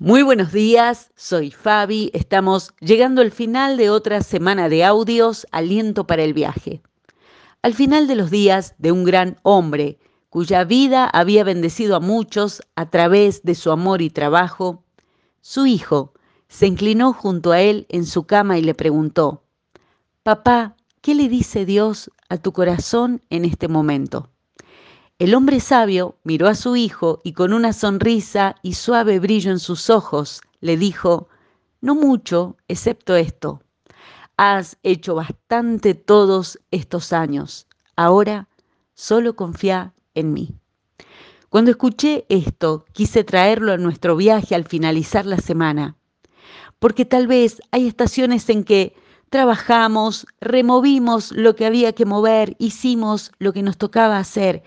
Muy buenos días, soy Fabi. Estamos llegando al final de otra semana de audios, Aliento para el viaje. Al final de los días de un gran hombre, cuya vida había bendecido a muchos a través de su amor y trabajo, su hijo se inclinó junto a él en su cama y le preguntó, Papá, ¿qué le dice Dios a tu corazón en este momento? El hombre sabio miró a su hijo y con una sonrisa y suave brillo en sus ojos le dijo, No mucho, excepto esto. Has hecho bastante todos estos años. Ahora solo confía en mí. Cuando escuché esto, quise traerlo a nuestro viaje al finalizar la semana, porque tal vez hay estaciones en que trabajamos, removimos lo que había que mover, hicimos lo que nos tocaba hacer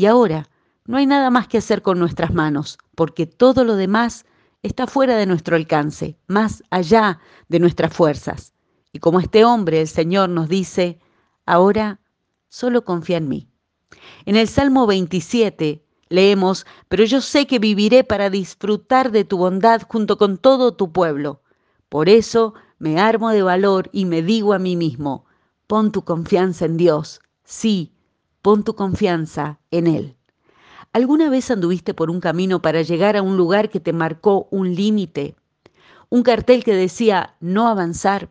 y ahora no hay nada más que hacer con nuestras manos, porque todo lo demás está fuera de nuestro alcance, más allá de nuestras fuerzas. Y como este hombre, el Señor nos dice, ahora solo confía en mí. En el Salmo 27 leemos, pero yo sé que viviré para disfrutar de tu bondad junto con todo tu pueblo. Por eso me armo de valor y me digo a mí mismo, pon tu confianza en Dios. Sí, Pon tu confianza en Él. ¿Alguna vez anduviste por un camino para llegar a un lugar que te marcó un límite? Un cartel que decía no avanzar.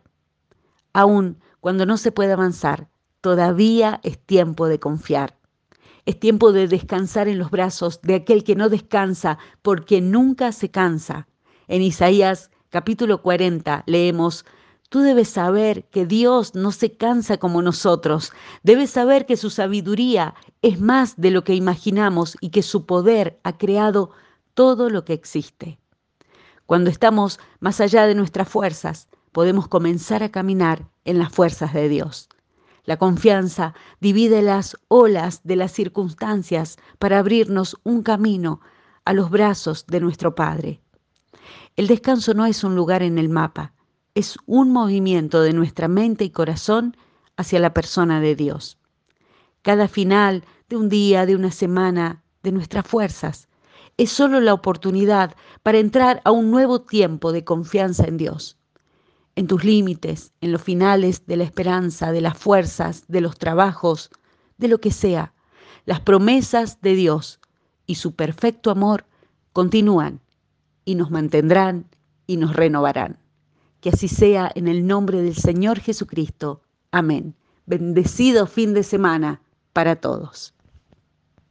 Aún cuando no se puede avanzar, todavía es tiempo de confiar. Es tiempo de descansar en los brazos de aquel que no descansa porque nunca se cansa. En Isaías capítulo 40 leemos, Tú debes saber que Dios no se cansa como nosotros. Debes saber que su sabiduría es más de lo que imaginamos y que su poder ha creado todo lo que existe. Cuando estamos más allá de nuestras fuerzas, podemos comenzar a caminar en las fuerzas de Dios. La confianza divide las olas de las circunstancias para abrirnos un camino a los brazos de nuestro Padre. El descanso no es un lugar en el mapa, es un movimiento de nuestra mente y corazón hacia la persona de Dios. Cada final de un día, de una semana, de nuestras fuerzas, es solo la oportunidad para entrar a un nuevo tiempo de confianza en Dios. En tus límites, en los finales de la esperanza, de las fuerzas, de los trabajos, de lo que sea, las promesas de Dios y su perfecto amor continúan y nos mantendrán y nos renovarán. Que así sea en el nombre del Señor Jesucristo. Amén. Bendecido fin de semana para todos.